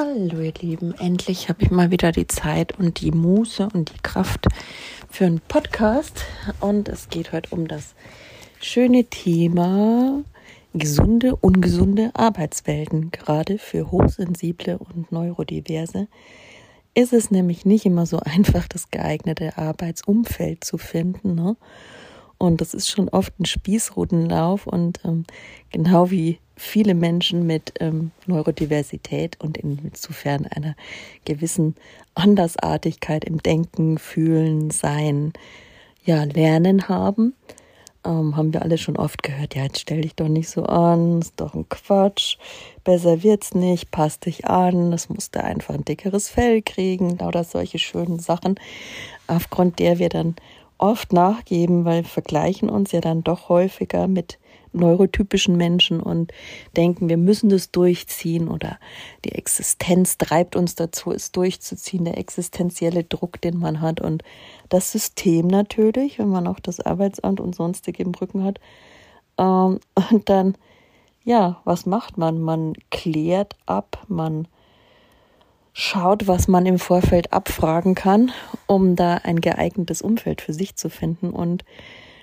Hallo ihr Lieben, endlich habe ich mal wieder die Zeit und die Muße und die Kraft für einen Podcast. Und es geht heute um das schöne Thema gesunde, ungesunde Arbeitswelten. Gerade für hochsensible und neurodiverse ist es nämlich nicht immer so einfach, das geeignete Arbeitsumfeld zu finden. Ne? Und das ist schon oft ein Spießrutenlauf und ähm, genau wie viele Menschen mit ähm, Neurodiversität und insofern einer gewissen Andersartigkeit im Denken, Fühlen, Sein, ja, Lernen haben, ähm, haben wir alle schon oft gehört, ja, jetzt stell dich doch nicht so an, ist doch ein Quatsch, besser wird's nicht, passt dich an, das musste einfach ein dickeres Fell kriegen, oder solche schönen Sachen, aufgrund der wir dann oft nachgeben, weil wir vergleichen uns ja dann doch häufiger mit neurotypischen Menschen und denken, wir müssen das durchziehen oder die Existenz treibt uns dazu, es durchzuziehen, der existenzielle Druck, den man hat und das System natürlich, wenn man auch das Arbeitsamt und sonstige im Rücken hat. Ähm, und dann, ja, was macht man? Man klärt ab, man schaut, was man im Vorfeld abfragen kann, um da ein geeignetes Umfeld für sich zu finden und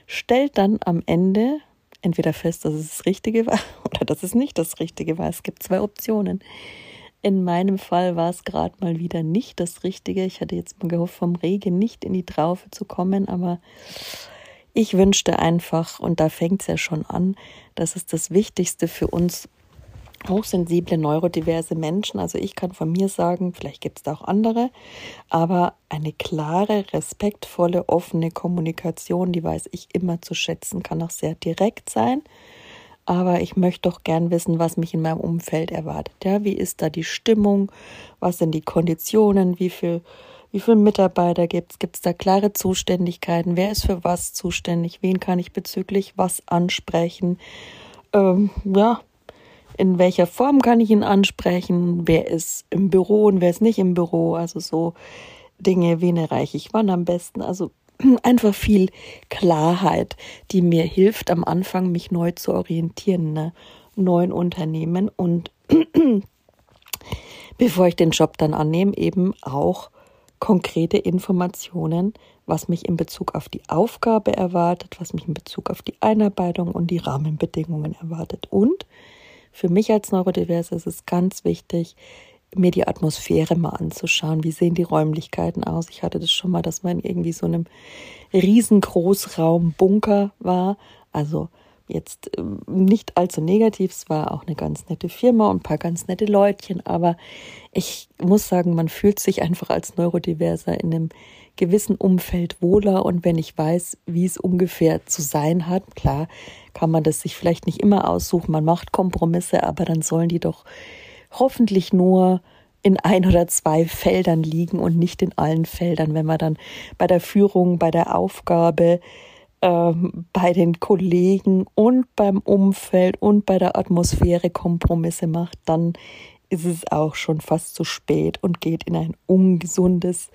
stellt dann am Ende entweder fest, dass es das Richtige war oder dass es nicht das Richtige war. Es gibt zwei Optionen. In meinem Fall war es gerade mal wieder nicht das Richtige. Ich hatte jetzt mal gehofft, vom Regen nicht in die Traufe zu kommen, aber ich wünschte einfach, und da fängt es ja schon an, dass es das Wichtigste für uns hochsensible, neurodiverse Menschen. Also ich kann von mir sagen, vielleicht gibt es da auch andere, aber eine klare, respektvolle, offene Kommunikation, die weiß ich immer zu schätzen, kann auch sehr direkt sein. Aber ich möchte doch gern wissen, was mich in meinem Umfeld erwartet. Ja, wie ist da die Stimmung? Was sind die Konditionen? Wie viel, wie viele Mitarbeiter gibt es? Gibt es da klare Zuständigkeiten? Wer ist für was zuständig? Wen kann ich bezüglich was ansprechen? Ähm, ja, in welcher Form kann ich ihn ansprechen, wer ist im Büro und wer ist nicht im Büro, also so Dinge, wen erreiche ich wann am besten, also einfach viel Klarheit, die mir hilft am Anfang, mich neu zu orientieren, ne? neuen Unternehmen und bevor ich den Job dann annehme, eben auch konkrete Informationen, was mich in Bezug auf die Aufgabe erwartet, was mich in Bezug auf die Einarbeitung und die Rahmenbedingungen erwartet. Und für mich als Neurodiverse ist es ganz wichtig, mir die Atmosphäre mal anzuschauen. Wie sehen die Räumlichkeiten aus? Ich hatte das schon mal, dass man irgendwie so einem riesengroßraum Bunker war. Also jetzt ähm, nicht allzu negativ. Es war auch eine ganz nette Firma und ein paar ganz nette Leutchen. Aber ich muss sagen, man fühlt sich einfach als Neurodiverser in einem gewissen Umfeld wohler. Und wenn ich weiß, wie es ungefähr zu sein hat, klar, kann man das sich vielleicht nicht immer aussuchen, man macht Kompromisse, aber dann sollen die doch hoffentlich nur in ein oder zwei Feldern liegen und nicht in allen Feldern, wenn man dann bei der Führung, bei der Aufgabe, ähm, bei den Kollegen und beim Umfeld und bei der Atmosphäre Kompromisse macht, dann ist es auch schon fast zu spät und geht in ein ungesundes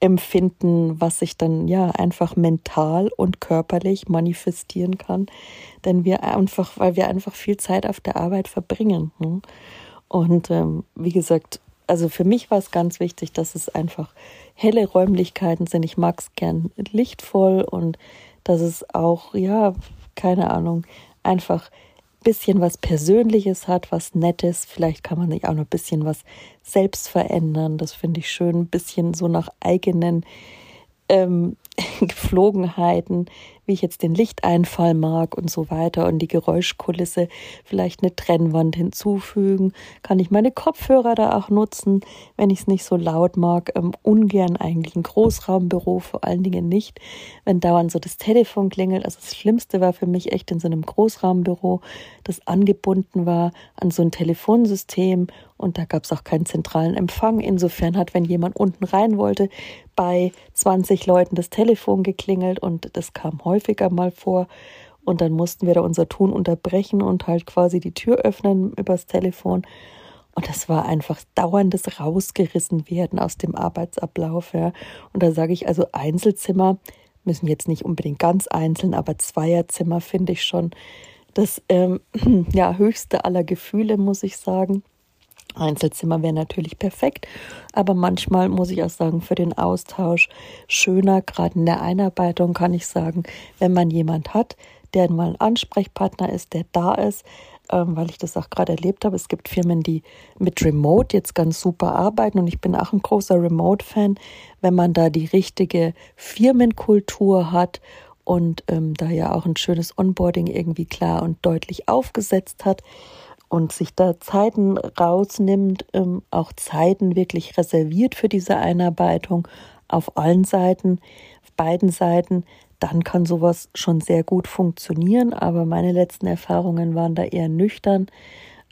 empfinden, was sich dann ja einfach mental und körperlich manifestieren kann, denn wir einfach, weil wir einfach viel Zeit auf der Arbeit verbringen. Ne? Und ähm, wie gesagt, also für mich war es ganz wichtig, dass es einfach helle Räumlichkeiten sind. Ich mag es gern lichtvoll und dass es auch, ja, keine Ahnung, einfach bisschen was Persönliches hat, was Nettes. Vielleicht kann man sich auch noch ein bisschen was selbst verändern. Das finde ich schön. Ein bisschen so nach eigenen ähm, Geflogenheiten, wie ich jetzt den Lichteinfall mag und so weiter und die Geräuschkulisse, vielleicht eine Trennwand hinzufügen. Kann ich meine Kopfhörer da auch nutzen, wenn ich es nicht so laut mag? Ähm, ungern eigentlich ein Großraumbüro, vor allen Dingen nicht, wenn dauernd so das Telefon klingelt. Also das Schlimmste war für mich echt in so einem Großraumbüro, das angebunden war an so ein Telefonsystem und da gab es auch keinen zentralen Empfang. Insofern hat, wenn jemand unten rein wollte, bei 20 Leuten das Telefon geklingelt und das kam häufiger mal vor. Und dann mussten wir da unser Tun unterbrechen und halt quasi die Tür öffnen übers Telefon. Und das war einfach dauerndes rausgerissen werden aus dem Arbeitsablauf. Ja. Und da sage ich also Einzelzimmer müssen jetzt nicht unbedingt ganz einzeln, aber Zweierzimmer finde ich schon das ähm, ja, höchste aller Gefühle, muss ich sagen. Einzelzimmer wäre natürlich perfekt, aber manchmal muss ich auch sagen, für den Austausch schöner, gerade in der Einarbeitung kann ich sagen, wenn man jemand hat, der mal ein Ansprechpartner ist, der da ist, ähm, weil ich das auch gerade erlebt habe. Es gibt Firmen, die mit Remote jetzt ganz super arbeiten und ich bin auch ein großer Remote-Fan, wenn man da die richtige Firmenkultur hat und ähm, da ja auch ein schönes Onboarding irgendwie klar und deutlich aufgesetzt hat und sich da Zeiten rausnimmt, ähm, auch Zeiten wirklich reserviert für diese Einarbeitung auf allen Seiten, auf beiden Seiten, dann kann sowas schon sehr gut funktionieren. Aber meine letzten Erfahrungen waren da eher nüchtern.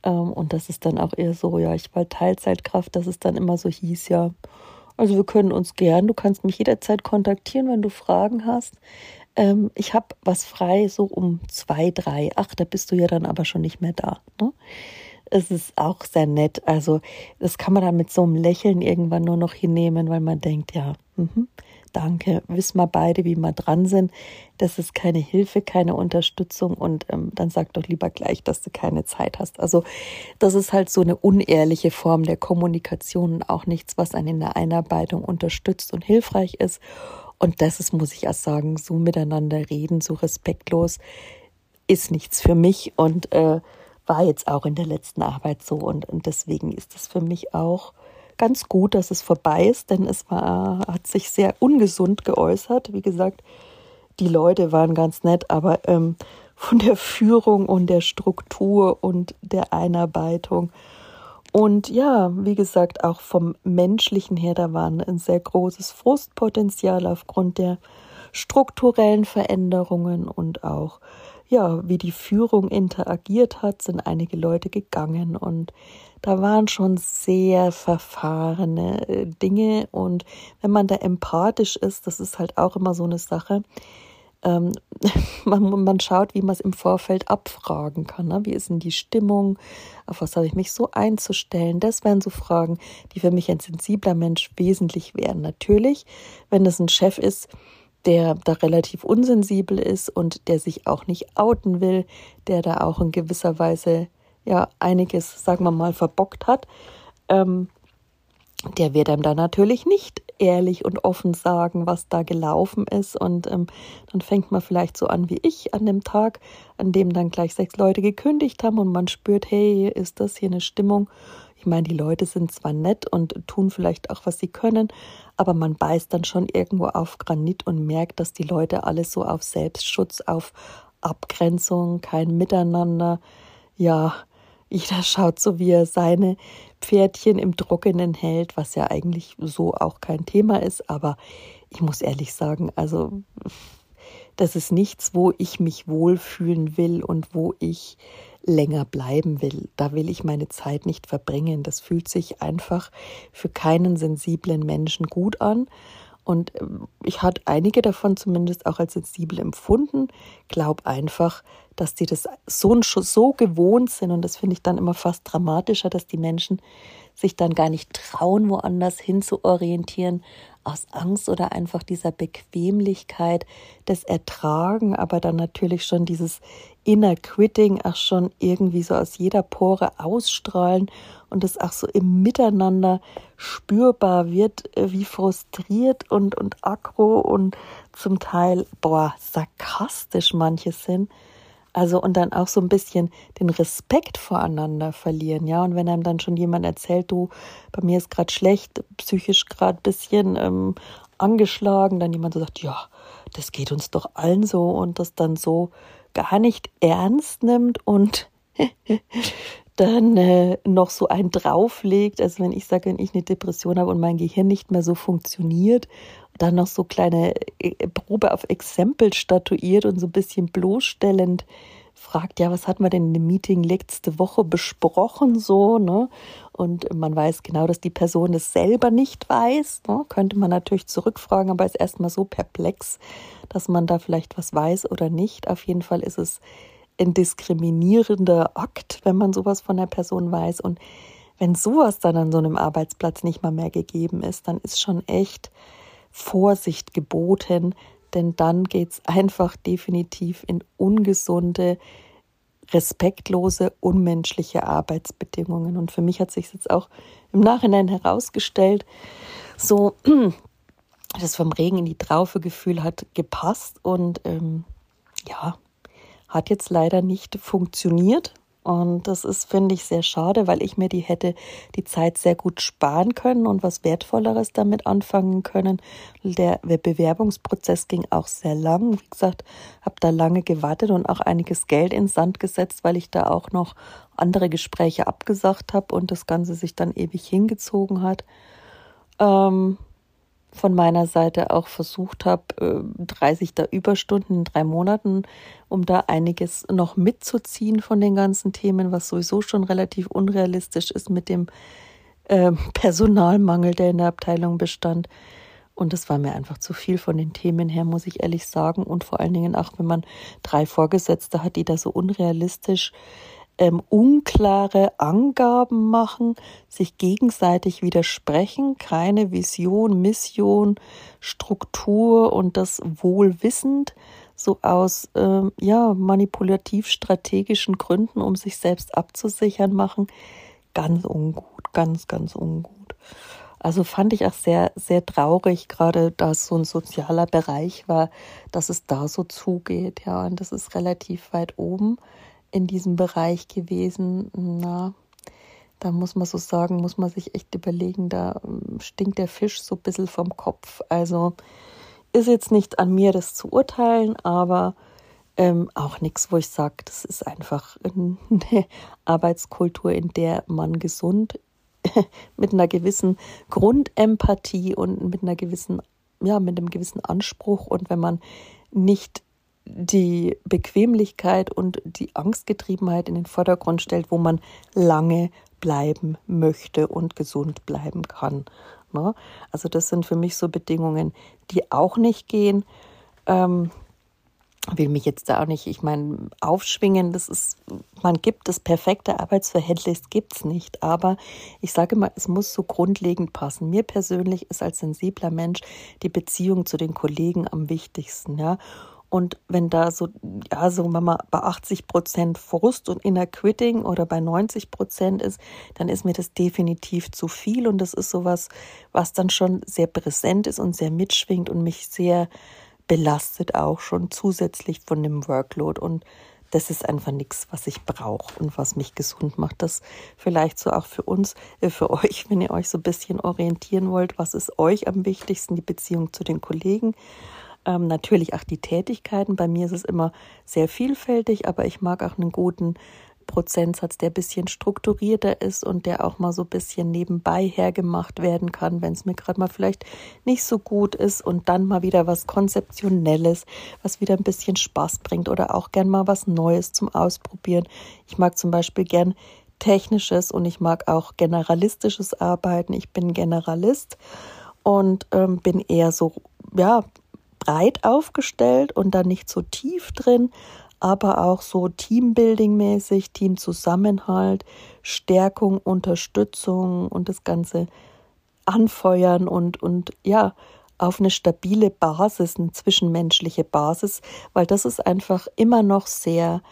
Ähm, und das ist dann auch eher so, ja, ich war Teilzeitkraft, dass es dann immer so hieß, ja, also wir können uns gern, du kannst mich jederzeit kontaktieren, wenn du Fragen hast. Ähm, ich habe was frei, so um zwei, drei. Ach, da bist du ja dann aber schon nicht mehr da. Ne? Es ist auch sehr nett. Also das kann man dann mit so einem Lächeln irgendwann nur noch hinnehmen, weil man denkt, ja, mh, danke, wissen wir beide, wie wir dran sind. Das ist keine Hilfe, keine Unterstützung und ähm, dann sag doch lieber gleich, dass du keine Zeit hast. Also das ist halt so eine unehrliche Form der Kommunikation und auch nichts, was einen in der Einarbeitung unterstützt und hilfreich ist. Und das ist, muss ich auch sagen, so miteinander reden, so respektlos, ist nichts für mich und äh, war jetzt auch in der letzten Arbeit so. Und, und deswegen ist es für mich auch ganz gut, dass es vorbei ist, denn es war, hat sich sehr ungesund geäußert. Wie gesagt, die Leute waren ganz nett, aber ähm, von der Führung und der Struktur und der Einarbeitung und ja, wie gesagt, auch vom menschlichen her, da war ein sehr großes Frustpotenzial aufgrund der strukturellen Veränderungen und auch ja, wie die Führung interagiert hat, sind einige Leute gegangen und da waren schon sehr verfahrene äh, Dinge. Und wenn man da empathisch ist, das ist halt auch immer so eine Sache, ähm, man, man schaut, wie man es im Vorfeld abfragen kann. Ne? Wie ist denn die Stimmung? Auf was habe ich mich so einzustellen? Das wären so Fragen, die für mich ein sensibler Mensch wesentlich wären. Natürlich, wenn es ein Chef ist, der da relativ unsensibel ist und der sich auch nicht outen will, der da auch in gewisser Weise ja einiges, sagen wir mal, verbockt hat, ähm, der wird einem da natürlich nicht ehrlich und offen sagen, was da gelaufen ist. Und ähm, dann fängt man vielleicht so an wie ich an dem Tag, an dem dann gleich sechs Leute gekündigt haben und man spürt, hey, ist das hier eine Stimmung? Ich meine, die Leute sind zwar nett und tun vielleicht auch, was sie können, aber man beißt dann schon irgendwo auf Granit und merkt, dass die Leute alles so auf Selbstschutz, auf Abgrenzung, kein Miteinander, ja, jeder schaut so, wie er seine Pferdchen im Trockenen hält, was ja eigentlich so auch kein Thema ist. Aber ich muss ehrlich sagen, also das ist nichts, wo ich mich wohlfühlen will und wo ich länger bleiben will. Da will ich meine Zeit nicht verbringen. Das fühlt sich einfach für keinen sensiblen Menschen gut an. Und ähm, ich hatte einige davon zumindest auch als sensibel empfunden. Glaub einfach, dass die das so, so gewohnt sind. Und das finde ich dann immer fast dramatischer, dass die Menschen sich dann gar nicht trauen, woanders hin zu orientieren, aus Angst oder einfach dieser Bequemlichkeit des Ertragen, aber dann natürlich schon dieses Inner Quitting auch schon irgendwie so aus jeder Pore ausstrahlen und es auch so im Miteinander spürbar wird, äh, wie frustriert und, und aggro und zum Teil, boah, sarkastisch manche sind. Also und dann auch so ein bisschen den Respekt voreinander verlieren, ja. Und wenn einem dann schon jemand erzählt, du, bei mir ist gerade schlecht, psychisch gerade ein bisschen ähm, angeschlagen, dann jemand so sagt, ja, das geht uns doch allen so und das dann so gar nicht ernst nimmt und dann äh, noch so einen drauflegt. Also wenn ich sage, wenn ich eine Depression habe und mein Gehirn nicht mehr so funktioniert, dann noch so kleine äh, Probe auf Exempel statuiert und so ein bisschen bloßstellend fragt, ja, was hat man denn in dem Meeting letzte Woche besprochen, so, ne? Und man weiß genau, dass die Person das selber nicht weiß, ne? Könnte man natürlich zurückfragen, aber ist erstmal so perplex, dass man da vielleicht was weiß oder nicht. Auf jeden Fall ist es ein diskriminierender Akt, wenn man sowas von der Person weiß. Und wenn sowas dann an so einem Arbeitsplatz nicht mal mehr gegeben ist, dann ist schon echt Vorsicht geboten, denn dann geht es einfach definitiv in ungesunde respektlose, unmenschliche Arbeitsbedingungen. Und für mich hat sich jetzt auch im Nachhinein herausgestellt, so das vom Regen in die Traufe Gefühl hat gepasst und ähm, ja, hat jetzt leider nicht funktioniert. Und das ist, finde ich, sehr schade, weil ich mir die hätte die Zeit sehr gut sparen können und was Wertvolleres damit anfangen können. Der, Bewerbungsprozess ging auch sehr lang. Wie gesagt, habe da lange gewartet und auch einiges Geld ins Sand gesetzt, weil ich da auch noch andere Gespräche abgesagt habe und das Ganze sich dann ewig hingezogen hat. Ähm, von meiner Seite auch versucht habe, 30 da Überstunden in drei Monaten, um da einiges noch mitzuziehen von den ganzen Themen, was sowieso schon relativ unrealistisch ist mit dem äh, Personalmangel, der in der Abteilung bestand. Und das war mir einfach zu viel von den Themen her, muss ich ehrlich sagen. Und vor allen Dingen auch, wenn man drei Vorgesetzte hat, die da so unrealistisch ähm, unklare Angaben machen, sich gegenseitig widersprechen, keine Vision, Mission, Struktur und das wohlwissend, so aus ähm, ja, manipulativ-strategischen Gründen, um sich selbst abzusichern, machen, ganz ungut, ganz, ganz ungut. Also fand ich auch sehr, sehr traurig, gerade da es so ein sozialer Bereich war, dass es da so zugeht. Ja, und das ist relativ weit oben in diesem Bereich gewesen. Na, da muss man so sagen, muss man sich echt überlegen, da ähm, stinkt der Fisch so ein bisschen vom Kopf. Also ist jetzt nicht an mir, das zu urteilen, aber ähm, auch nichts, wo ich sage, das ist einfach eine Arbeitskultur, in der man gesund mit einer gewissen Grundempathie und mit einer gewissen, ja, mit einem gewissen Anspruch und wenn man nicht die Bequemlichkeit und die Angstgetriebenheit in den Vordergrund stellt, wo man lange bleiben möchte und gesund bleiben kann. Ne? Also das sind für mich so Bedingungen, die auch nicht gehen. Ähm, will mich jetzt da auch nicht, ich meine, aufschwingen, das ist, man gibt das perfekte Arbeitsverhältnis, gibt es nicht. Aber ich sage mal, es muss so grundlegend passen. Mir persönlich ist als sensibler Mensch die Beziehung zu den Kollegen am wichtigsten, ja. Und wenn da so, ja, so man bei 80 Prozent Frust und Inner Quitting oder bei 90 Prozent ist, dann ist mir das definitiv zu viel. Und das ist sowas, was dann schon sehr präsent ist und sehr mitschwingt und mich sehr belastet auch schon zusätzlich von dem Workload. Und das ist einfach nichts, was ich brauche und was mich gesund macht. Das vielleicht so auch für uns, äh, für euch, wenn ihr euch so ein bisschen orientieren wollt, was ist euch am wichtigsten, die Beziehung zu den Kollegen ähm, natürlich auch die Tätigkeiten. Bei mir ist es immer sehr vielfältig, aber ich mag auch einen guten Prozentsatz, der ein bisschen strukturierter ist und der auch mal so ein bisschen nebenbei hergemacht werden kann, wenn es mir gerade mal vielleicht nicht so gut ist und dann mal wieder was Konzeptionelles, was wieder ein bisschen Spaß bringt oder auch gern mal was Neues zum Ausprobieren. Ich mag zum Beispiel gern technisches und ich mag auch generalistisches Arbeiten. Ich bin Generalist und ähm, bin eher so, ja, breit aufgestellt und dann nicht so tief drin, aber auch so Teambuilding-mäßig, Teamzusammenhalt, Stärkung, Unterstützung und das Ganze anfeuern und, und ja, auf eine stabile Basis, eine zwischenmenschliche Basis, weil das ist einfach immer noch sehr,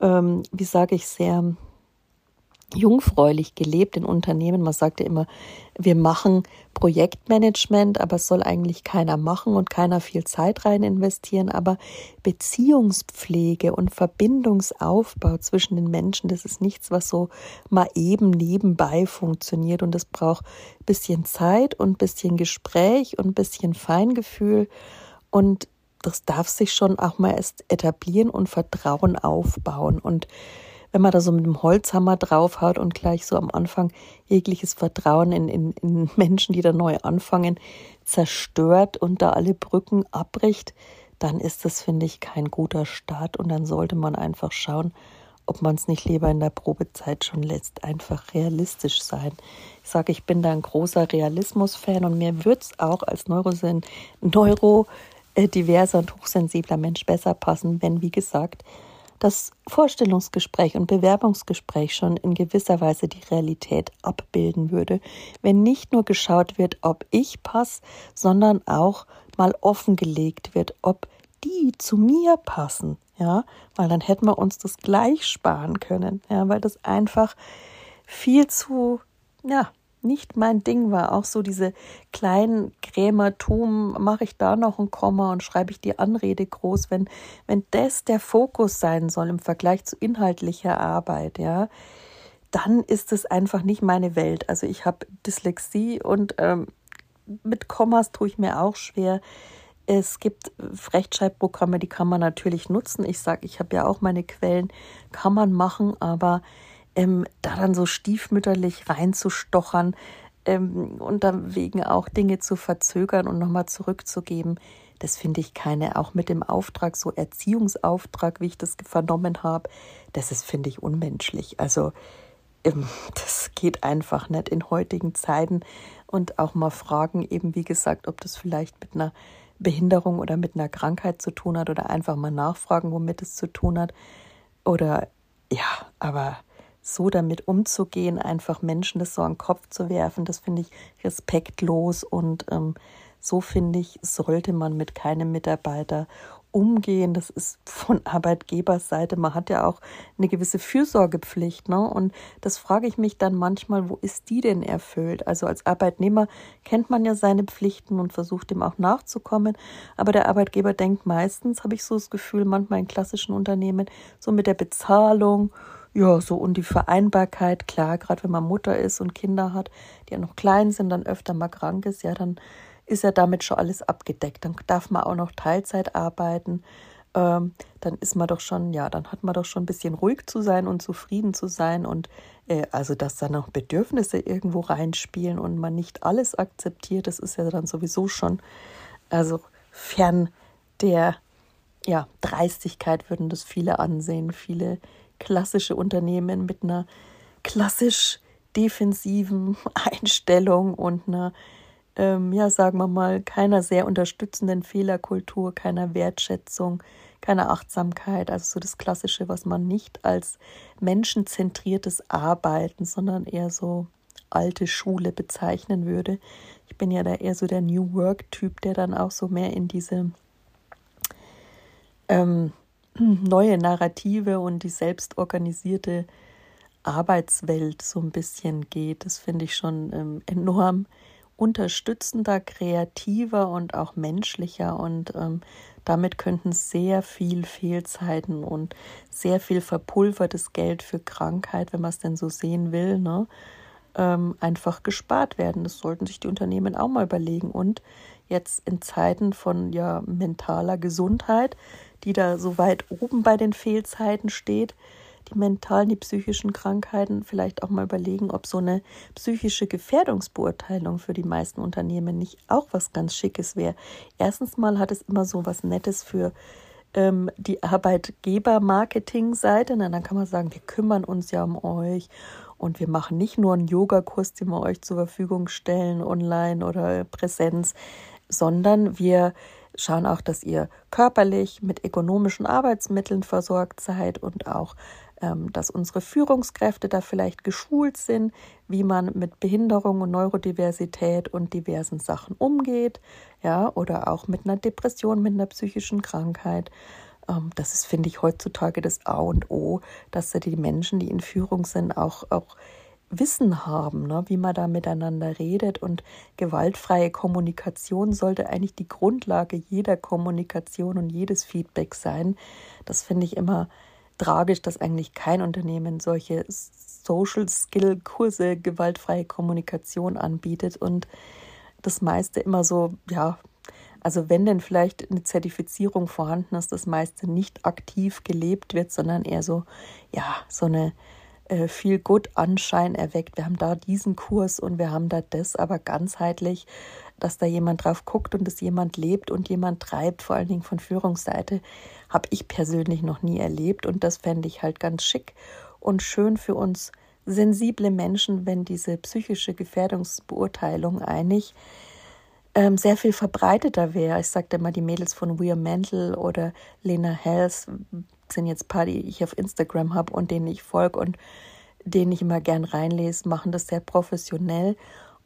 ähm, wie sage ich, sehr jungfräulich gelebt in Unternehmen. Man sagt ja immer, wir machen Projektmanagement, aber es soll eigentlich keiner machen und keiner viel Zeit rein investieren. Aber Beziehungspflege und Verbindungsaufbau zwischen den Menschen, das ist nichts, was so mal eben nebenbei funktioniert. Und es braucht ein bisschen Zeit und ein bisschen Gespräch und ein bisschen Feingefühl. Und das darf sich schon auch mal erst etablieren und Vertrauen aufbauen. Und wenn man da so mit dem Holzhammer draufhaut und gleich so am Anfang jegliches Vertrauen in, in, in Menschen, die da neu anfangen, zerstört und da alle Brücken abbricht, dann ist das, finde ich, kein guter Start und dann sollte man einfach schauen, ob man es nicht lieber in der Probezeit schon lässt, einfach realistisch sein. Ich sage, ich bin da ein großer Realismus-Fan und mir wird es auch als neurodiverser und hochsensibler Mensch besser passen, wenn, wie gesagt, das Vorstellungsgespräch und Bewerbungsgespräch schon in gewisser Weise die Realität abbilden würde, wenn nicht nur geschaut wird, ob ich passe, sondern auch mal offengelegt wird, ob die zu mir passen. ja, weil dann hätten wir uns das gleich sparen können, ja, weil das einfach viel zu, ja, nicht mein Ding war. Auch so diese kleinen Krämertum, mache ich da noch ein Komma und schreibe ich die Anrede groß, wenn, wenn das der Fokus sein soll im Vergleich zu inhaltlicher Arbeit, ja, dann ist es einfach nicht meine Welt. Also ich habe Dyslexie und ähm, mit Kommas tue ich mir auch schwer. Es gibt Rechtschreibprogramme, die kann man natürlich nutzen. Ich sage, ich habe ja auch meine Quellen, kann man machen, aber ähm, da dann so stiefmütterlich reinzustochern ähm, und dann wegen auch Dinge zu verzögern und nochmal zurückzugeben, das finde ich keine, auch mit dem Auftrag, so Erziehungsauftrag, wie ich das vernommen habe, das ist, finde ich, unmenschlich. Also ähm, das geht einfach nicht in heutigen Zeiten und auch mal fragen, eben wie gesagt, ob das vielleicht mit einer Behinderung oder mit einer Krankheit zu tun hat oder einfach mal nachfragen, womit es zu tun hat. Oder ja, aber so damit umzugehen, einfach Menschen das so an den Kopf zu werfen, das finde ich respektlos und ähm, so finde ich, sollte man mit keinem Mitarbeiter umgehen. Das ist von Arbeitgeberseite. Man hat ja auch eine gewisse Fürsorgepflicht. Ne? Und das frage ich mich dann manchmal, wo ist die denn erfüllt? Also als Arbeitnehmer kennt man ja seine Pflichten und versucht dem auch nachzukommen. Aber der Arbeitgeber denkt meistens, habe ich so das Gefühl, manchmal in klassischen Unternehmen, so mit der Bezahlung ja, so und die Vereinbarkeit, klar, gerade wenn man Mutter ist und Kinder hat, die ja noch klein sind, dann öfter mal krank ist, ja, dann ist ja damit schon alles abgedeckt. Dann darf man auch noch Teilzeit arbeiten. Ähm, dann ist man doch schon, ja, dann hat man doch schon ein bisschen ruhig zu sein und zufrieden zu sein und äh, also, dass da noch Bedürfnisse irgendwo reinspielen und man nicht alles akzeptiert, das ist ja dann sowieso schon, also fern der, ja, Dreistigkeit würden das viele ansehen, viele klassische Unternehmen mit einer klassisch defensiven Einstellung und einer, ähm, ja, sagen wir mal, keiner sehr unterstützenden Fehlerkultur, keiner Wertschätzung, keiner Achtsamkeit, also so das Klassische, was man nicht als menschenzentriertes Arbeiten, sondern eher so alte Schule bezeichnen würde. Ich bin ja da eher so der New Work-Typ, der dann auch so mehr in diese ähm, neue Narrative und die selbstorganisierte Arbeitswelt so ein bisschen geht. Das finde ich schon ähm, enorm unterstützender, kreativer und auch menschlicher und ähm, damit könnten sehr viel Fehlzeiten und sehr viel verpulvertes Geld für Krankheit, wenn man es denn so sehen will, ne, ähm, einfach gespart werden. Das sollten sich die Unternehmen auch mal überlegen. Und jetzt in Zeiten von ja, mentaler Gesundheit die da so weit oben bei den Fehlzeiten steht, die mentalen, die psychischen Krankheiten, vielleicht auch mal überlegen, ob so eine psychische Gefährdungsbeurteilung für die meisten Unternehmen nicht auch was ganz Schickes wäre. Erstens mal hat es immer so was Nettes für ähm, die Arbeitgeber-Marketing-Seite. Dann kann man sagen, wir kümmern uns ja um euch und wir machen nicht nur einen Yogakurs, den wir euch zur Verfügung stellen, online oder Präsenz, sondern wir schauen auch, dass ihr körperlich mit ökonomischen Arbeitsmitteln versorgt seid und auch, ähm, dass unsere Führungskräfte da vielleicht geschult sind, wie man mit Behinderung und Neurodiversität und diversen Sachen umgeht, ja, oder auch mit einer Depression, mit einer psychischen Krankheit. Ähm, das ist, finde ich, heutzutage das A und O, dass da die Menschen, die in Führung sind, auch, auch Wissen haben, ne, wie man da miteinander redet. Und gewaltfreie Kommunikation sollte eigentlich die Grundlage jeder Kommunikation und jedes Feedback sein. Das finde ich immer tragisch, dass eigentlich kein Unternehmen solche Social Skill Kurse gewaltfreie Kommunikation anbietet und das meiste immer so, ja, also wenn denn vielleicht eine Zertifizierung vorhanden ist, das meiste nicht aktiv gelebt wird, sondern eher so, ja, so eine äh, viel gut Anschein erweckt. Wir haben da diesen Kurs und wir haben da das, aber ganzheitlich, dass da jemand drauf guckt und dass jemand lebt und jemand treibt, vor allen Dingen von Führungsseite, habe ich persönlich noch nie erlebt und das fände ich halt ganz schick und schön für uns sensible Menschen, wenn diese psychische Gefährdungsbeurteilung einig ähm, sehr viel verbreiteter wäre. Ich sagte immer die Mädels von Weir Mental oder Lena Hells, 18 jetzt paar, die ich auf Instagram habe und denen ich folge und denen ich immer gern reinlese, machen das sehr professionell.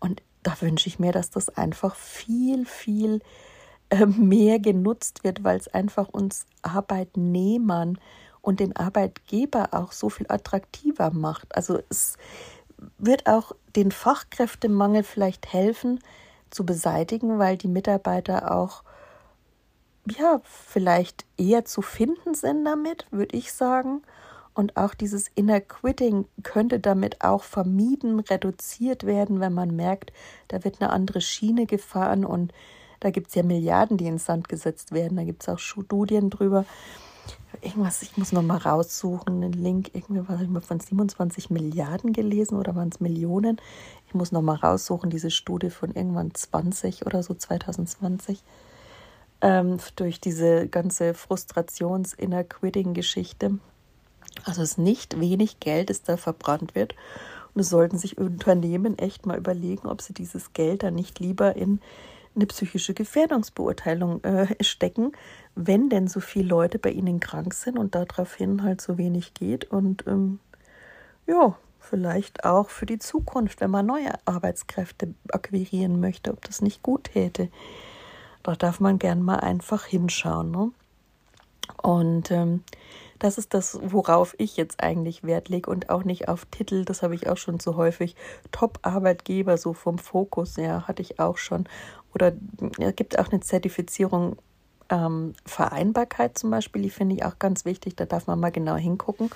Und da wünsche ich mir, dass das einfach viel, viel äh, mehr genutzt wird, weil es einfach uns Arbeitnehmern und den Arbeitgeber auch so viel attraktiver macht. Also es wird auch den Fachkräftemangel vielleicht helfen zu beseitigen, weil die Mitarbeiter auch ja, vielleicht eher zu finden sind damit, würde ich sagen. Und auch dieses Inner Quitting könnte damit auch vermieden, reduziert werden, wenn man merkt, da wird eine andere Schiene gefahren und da gibt es ja Milliarden, die ins Sand gesetzt werden. Da gibt es auch Studien drüber. Irgendwas, ich muss noch mal raussuchen, einen Link, irgendwie was ich mal von 27 Milliarden gelesen oder waren es Millionen? Ich muss noch mal raussuchen, diese Studie von irgendwann 20 oder so, 2020 ähm, durch diese ganze Frustrations-Inner-Quitting-Geschichte. Also es ist nicht wenig Geld, das da verbrannt wird. Und es sollten sich Unternehmen echt mal überlegen, ob sie dieses Geld dann nicht lieber in eine psychische Gefährdungsbeurteilung äh, stecken, wenn denn so viele Leute bei ihnen krank sind und daraufhin halt so wenig geht. Und ähm, ja, vielleicht auch für die Zukunft, wenn man neue Arbeitskräfte akquirieren möchte, ob das nicht gut täte. Da darf man gern mal einfach hinschauen. Ne? Und ähm, das ist das, worauf ich jetzt eigentlich Wert lege und auch nicht auf Titel. Das habe ich auch schon so häufig. Top-Arbeitgeber, so vom Fokus, ja, hatte ich auch schon. Oder es gibt auch eine Zertifizierung ähm, Vereinbarkeit zum Beispiel, die finde ich auch ganz wichtig. Da darf man mal genau hingucken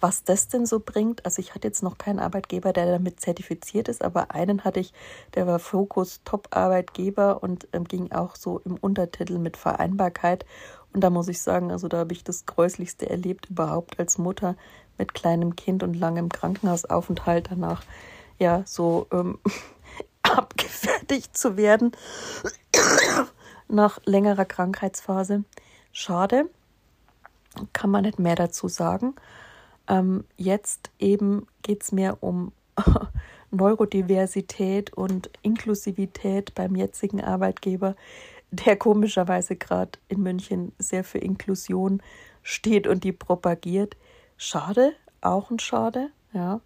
was das denn so bringt. Also ich hatte jetzt noch keinen Arbeitgeber, der damit zertifiziert ist, aber einen hatte ich, der war Fokus Top-Arbeitgeber und ähm, ging auch so im Untertitel mit Vereinbarkeit. Und da muss ich sagen, also da habe ich das Gräuslichste erlebt überhaupt als Mutter mit kleinem Kind und langem Krankenhausaufenthalt danach, ja, so ähm, abgefertigt zu werden nach längerer Krankheitsphase. Schade, kann man nicht mehr dazu sagen. Ähm, jetzt eben geht es mir um Neurodiversität und Inklusivität beim jetzigen Arbeitgeber, der komischerweise gerade in München sehr für Inklusion steht und die propagiert. Schade, auch ein Schade, ja.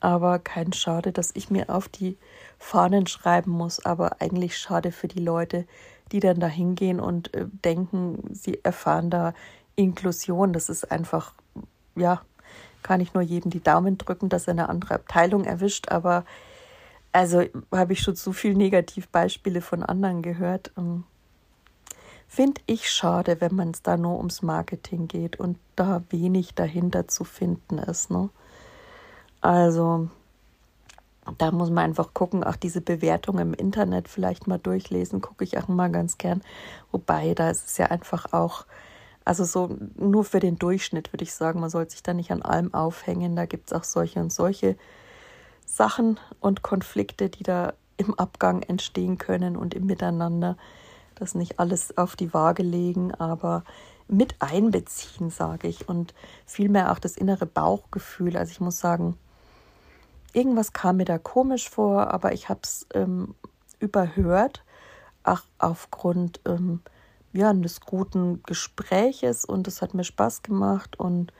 Aber kein Schade, dass ich mir auf die Fahnen schreiben muss, aber eigentlich schade für die Leute, die dann da hingehen und äh, denken, sie erfahren da Inklusion. Das ist einfach, ja, kann ich nur jedem die Daumen drücken, dass er eine andere Abteilung erwischt. Aber also habe ich schon so viele Negativbeispiele von anderen gehört. Ähm, finde ich schade, wenn man es da nur ums Marketing geht und da wenig dahinter zu finden ist. Ne? Also da muss man einfach gucken, auch diese Bewertungen im Internet vielleicht mal durchlesen, gucke ich auch mal ganz gern. Wobei, da ist es ja einfach auch also so nur für den Durchschnitt würde ich sagen, man soll sich da nicht an allem aufhängen. Da gibt es auch solche und solche Sachen und Konflikte, die da im Abgang entstehen können und im Miteinander. Das nicht alles auf die Waage legen, aber mit einbeziehen, sage ich. Und vielmehr auch das innere Bauchgefühl. Also ich muss sagen, irgendwas kam mir da komisch vor, aber ich habe es ähm, überhört, auch aufgrund ähm, ja, eines guten Gespräches und es hat mir Spaß gemacht und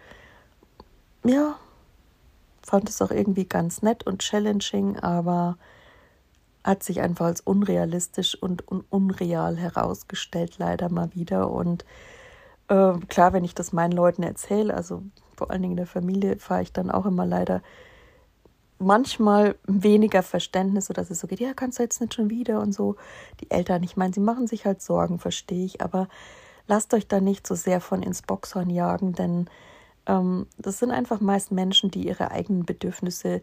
ja, fand es auch irgendwie ganz nett und challenging, aber hat sich einfach als unrealistisch und un unreal herausgestellt, leider mal wieder. Und äh, klar, wenn ich das meinen Leuten erzähle, also vor allen Dingen in der Familie, fahre ich dann auch immer leider manchmal weniger Verständnis, sodass es so geht, ja, kannst du jetzt nicht schon wieder und so. Die Eltern, ich meine, sie machen sich halt Sorgen, verstehe ich, aber lasst euch da nicht so sehr von ins Boxhorn jagen, denn ähm, das sind einfach meist Menschen, die ihre eigenen Bedürfnisse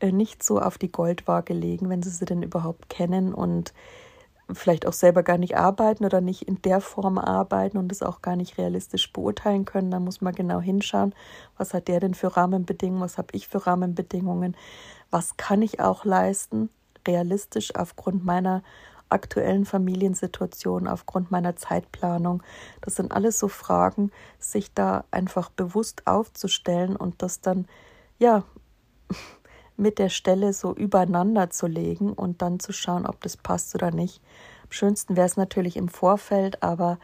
äh, nicht so auf die Goldwaage legen, wenn sie sie denn überhaupt kennen und vielleicht auch selber gar nicht arbeiten oder nicht in der Form arbeiten und es auch gar nicht realistisch beurteilen können. Da muss man genau hinschauen, was hat der denn für Rahmenbedingungen, was habe ich für Rahmenbedingungen, was kann ich auch leisten, realistisch aufgrund meiner aktuellen Familiensituation, aufgrund meiner Zeitplanung. Das sind alles so Fragen, sich da einfach bewusst aufzustellen und das dann, ja, mit der Stelle so übereinander zu legen und dann zu schauen, ob das passt oder nicht. Am schönsten wäre es natürlich im Vorfeld, aber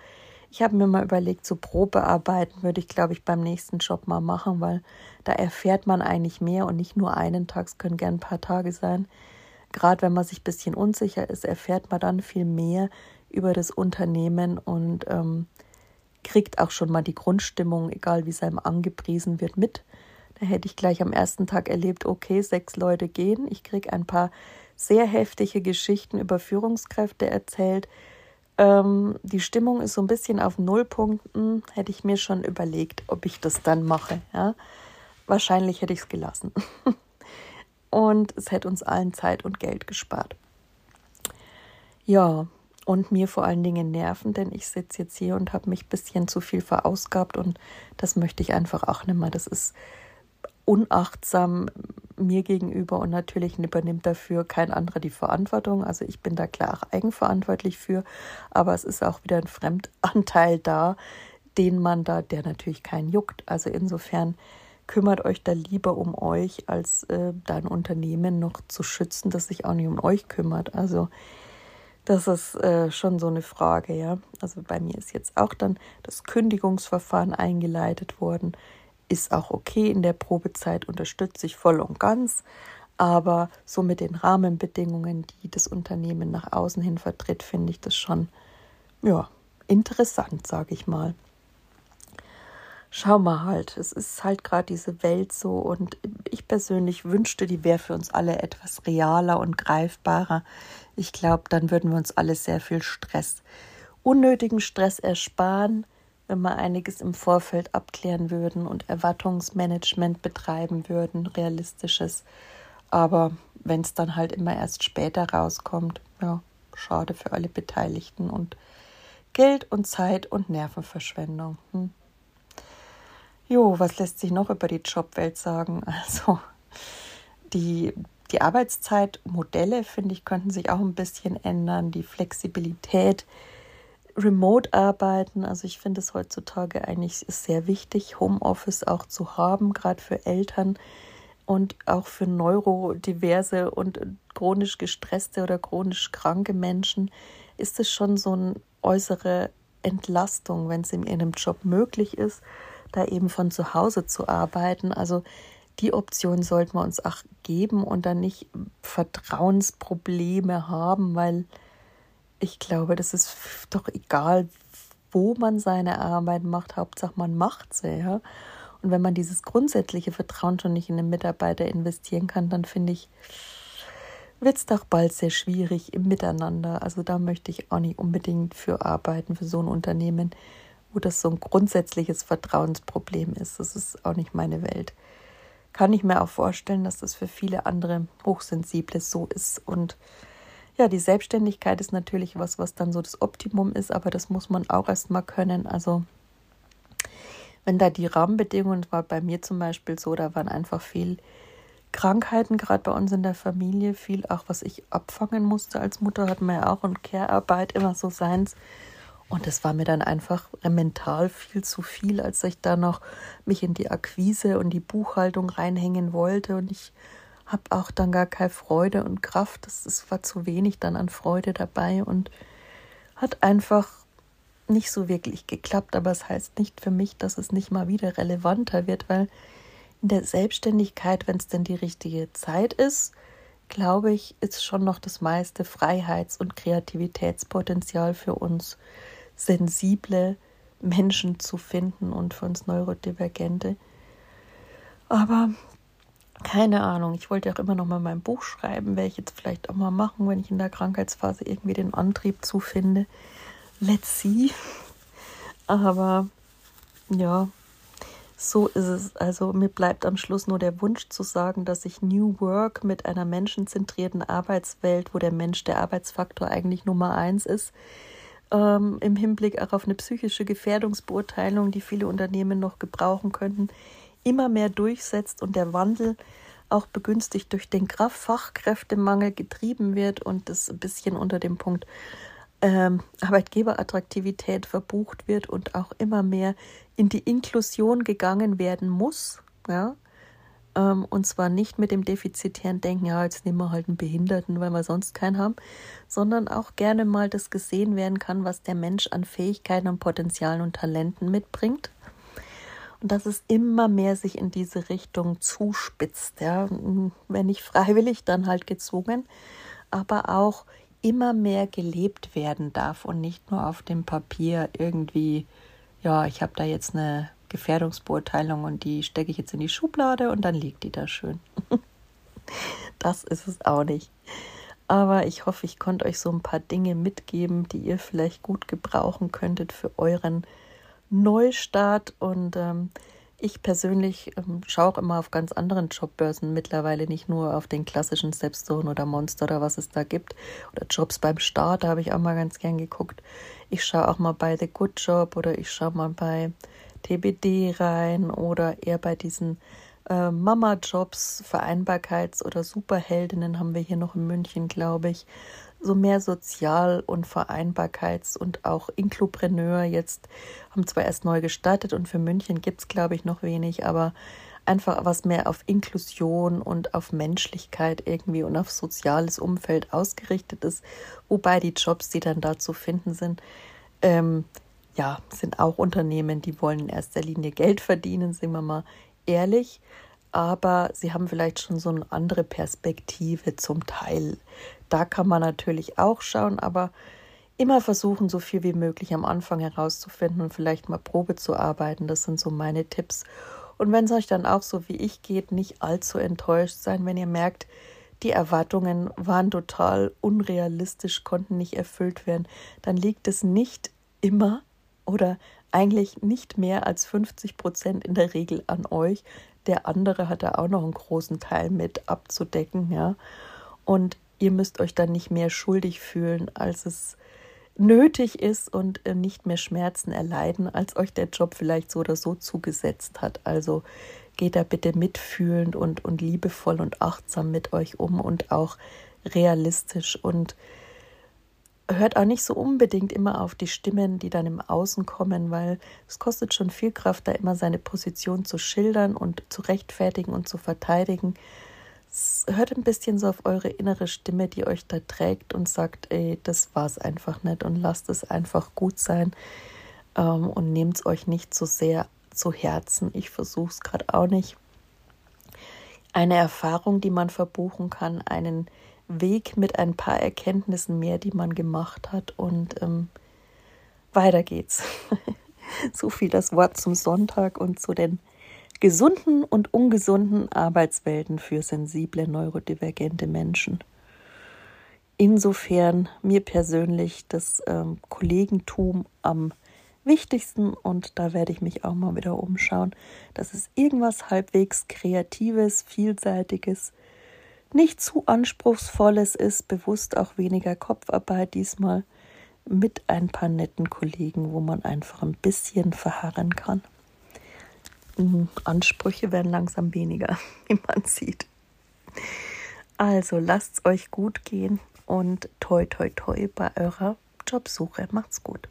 ich habe mir mal überlegt, so Probearbeiten würde ich, glaube ich, beim nächsten Job mal machen, weil da erfährt man eigentlich mehr und nicht nur einen Tag, es können gern ein paar Tage sein. Gerade wenn man sich ein bisschen unsicher ist, erfährt man dann viel mehr über das Unternehmen und ähm, kriegt auch schon mal die Grundstimmung, egal wie es einem angepriesen wird, mit. Da hätte ich gleich am ersten Tag erlebt, okay, sechs Leute gehen. Ich kriege ein paar sehr heftige Geschichten über Führungskräfte erzählt. Ähm, die Stimmung ist so ein bisschen auf Nullpunkten. Hätte ich mir schon überlegt, ob ich das dann mache. Ja? Wahrscheinlich hätte ich es gelassen. und es hätte uns allen Zeit und Geld gespart. Ja, und mir vor allen Dingen Nerven, denn ich sitze jetzt hier und habe mich ein bisschen zu viel verausgabt und das möchte ich einfach auch nicht mehr. Das ist unachtsam mir gegenüber und natürlich übernimmt dafür kein anderer die Verantwortung. Also ich bin da klar eigenverantwortlich für, aber es ist auch wieder ein Fremdanteil da, den man da, der natürlich keinen juckt. Also insofern kümmert euch da lieber um euch, als äh, dein Unternehmen noch zu schützen, das sich auch nicht um euch kümmert. Also das ist äh, schon so eine Frage, ja. Also bei mir ist jetzt auch dann das Kündigungsverfahren eingeleitet worden. Ist auch okay in der Probezeit, unterstütze ich voll und ganz. Aber so mit den Rahmenbedingungen, die das Unternehmen nach außen hin vertritt, finde ich das schon, ja, interessant, sage ich mal schau mal halt, es ist halt gerade diese Welt so und ich persönlich wünschte, die wäre für uns alle etwas realer und greifbarer. Ich glaube, dann würden wir uns alle sehr viel Stress, unnötigen Stress ersparen, wenn wir einiges im Vorfeld abklären würden und Erwartungsmanagement betreiben würden, realistisches. Aber wenn es dann halt immer erst später rauskommt, ja, schade für alle Beteiligten und Geld und Zeit und Nervenverschwendung. Hm. Jo, was lässt sich noch über die Jobwelt sagen? Also die, die Arbeitszeitmodelle, finde ich, könnten sich auch ein bisschen ändern. Die Flexibilität, Remote-Arbeiten. Also ich finde es heutzutage eigentlich sehr wichtig, Homeoffice auch zu haben, gerade für Eltern und auch für neurodiverse und chronisch gestresste oder chronisch kranke Menschen ist es schon so eine äußere Entlastung, wenn es in ihrem Job möglich ist da eben von zu Hause zu arbeiten. Also die Option sollten wir uns auch geben und dann nicht Vertrauensprobleme haben, weil ich glaube, das ist doch egal, wo man seine Arbeit macht, Hauptsache man macht sie. Ja? Und wenn man dieses grundsätzliche Vertrauen schon nicht in den Mitarbeiter investieren kann, dann finde ich, wird es doch bald sehr schwierig im Miteinander. Also da möchte ich auch nicht unbedingt für arbeiten, für so ein Unternehmen wo das so ein grundsätzliches Vertrauensproblem ist. Das ist auch nicht meine Welt. Kann ich mir auch vorstellen, dass das für viele andere Hochsensible so ist. Und ja, die Selbstständigkeit ist natürlich was, was dann so das Optimum ist, aber das muss man auch erstmal können. Also wenn da die Rahmenbedingungen war bei mir zum Beispiel so, da waren einfach viel Krankheiten, gerade bei uns in der Familie, viel auch, was ich abfangen musste als Mutter, hat man ja auch und Care-Arbeit immer so seins. Und das war mir dann einfach mental viel zu viel, als ich da noch mich in die Akquise und die Buchhaltung reinhängen wollte. Und ich habe auch dann gar keine Freude und Kraft. Das war zu wenig dann an Freude dabei und hat einfach nicht so wirklich geklappt. Aber es das heißt nicht für mich, dass es nicht mal wieder relevanter wird, weil in der Selbstständigkeit, wenn es denn die richtige Zeit ist, glaube ich, ist schon noch das meiste Freiheits- und Kreativitätspotenzial für uns sensible Menschen zu finden und für uns Neurodivergente. Aber keine Ahnung, ich wollte auch immer noch mal mein Buch schreiben, werde ich jetzt vielleicht auch mal machen, wenn ich in der Krankheitsphase irgendwie den Antrieb zufinde. Let's see. Aber ja, so ist es. Also mir bleibt am Schluss nur der Wunsch zu sagen, dass ich New Work mit einer menschenzentrierten Arbeitswelt, wo der Mensch der Arbeitsfaktor eigentlich Nummer eins ist, ähm, im Hinblick auch auf eine psychische Gefährdungsbeurteilung, die viele Unternehmen noch gebrauchen könnten, immer mehr durchsetzt und der Wandel auch begünstigt durch den Fachkräftemangel getrieben wird und das ein bisschen unter dem Punkt ähm, Arbeitgeberattraktivität verbucht wird und auch immer mehr in die Inklusion gegangen werden muss. Ja? Ähm, und zwar nicht mit dem defizitären Denken, ja, jetzt nehmen wir halt einen Behinderten, weil wir sonst keinen haben, sondern auch gerne mal das gesehen werden kann, was der Mensch an Fähigkeiten und Potenzialen und Talenten mitbringt. Und dass es immer mehr sich in diese Richtung zuspitzt. Ja. Wenn nicht freiwillig, dann halt gezwungen. Aber auch immer mehr gelebt werden darf und nicht nur auf dem Papier irgendwie, ja, ich habe da jetzt eine Gefährdungsbeurteilung und die stecke ich jetzt in die Schublade und dann liegt die da schön. das ist es auch nicht. Aber ich hoffe, ich konnte euch so ein paar Dinge mitgeben, die ihr vielleicht gut gebrauchen könntet für euren Neustart. Und ähm, ich persönlich ähm, schaue auch immer auf ganz anderen Jobbörsen mittlerweile, nicht nur auf den klassischen Stepstone oder Monster oder was es da gibt. Oder Jobs beim Start, da habe ich auch mal ganz gern geguckt. Ich schaue auch mal bei The Good Job oder ich schaue mal bei TBD rein oder eher bei diesen äh, Mama-Jobs, Vereinbarkeits- oder Superheldinnen haben wir hier noch in München, glaube ich so mehr Sozial- und Vereinbarkeits- und auch Inklupreneur jetzt haben zwar erst neu gestartet und für München gibt es, glaube ich, noch wenig, aber einfach was mehr auf Inklusion und auf Menschlichkeit irgendwie und auf soziales Umfeld ausgerichtet ist, wobei die Jobs, die dann da zu finden sind, ähm, ja, sind auch Unternehmen, die wollen in erster Linie Geld verdienen, sind wir mal ehrlich aber sie haben vielleicht schon so eine andere Perspektive zum Teil. Da kann man natürlich auch schauen, aber immer versuchen, so viel wie möglich am Anfang herauszufinden und vielleicht mal Probe zu arbeiten. Das sind so meine Tipps. Und wenn es euch dann auch so wie ich geht, nicht allzu enttäuscht sein, wenn ihr merkt, die Erwartungen waren total unrealistisch, konnten nicht erfüllt werden, dann liegt es nicht immer oder eigentlich nicht mehr als 50 Prozent in der Regel an euch, der andere hat da auch noch einen großen Teil mit abzudecken, ja. Und ihr müsst euch dann nicht mehr schuldig fühlen, als es nötig ist und äh, nicht mehr Schmerzen erleiden, als euch der Job vielleicht so oder so zugesetzt hat. Also geht da bitte mitfühlend und, und liebevoll und achtsam mit euch um und auch realistisch und hört auch nicht so unbedingt immer auf die Stimmen, die dann im Außen kommen, weil es kostet schon viel Kraft, da immer seine Position zu schildern und zu rechtfertigen und zu verteidigen. Hört ein bisschen so auf eure innere Stimme, die euch da trägt und sagt, ey, das war's einfach nicht und lasst es einfach gut sein ähm, und nehmt es euch nicht so sehr zu Herzen. Ich versuche es gerade auch nicht. Eine Erfahrung, die man verbuchen kann, einen Weg mit ein paar Erkenntnissen mehr, die man gemacht hat. Und ähm, weiter geht's. so viel das Wort zum Sonntag und zu den gesunden und ungesunden Arbeitswelten für sensible neurodivergente Menschen. Insofern mir persönlich das ähm, Kollegentum am wichtigsten und da werde ich mich auch mal wieder umschauen, dass es irgendwas halbwegs Kreatives, Vielseitiges, nicht zu anspruchsvolles ist, bewusst auch weniger Kopfarbeit diesmal mit ein paar netten Kollegen, wo man einfach ein bisschen verharren kann. Ansprüche werden langsam weniger, wie man sieht. Also lasst es euch gut gehen und toi toi toi bei eurer Jobsuche. Macht's gut.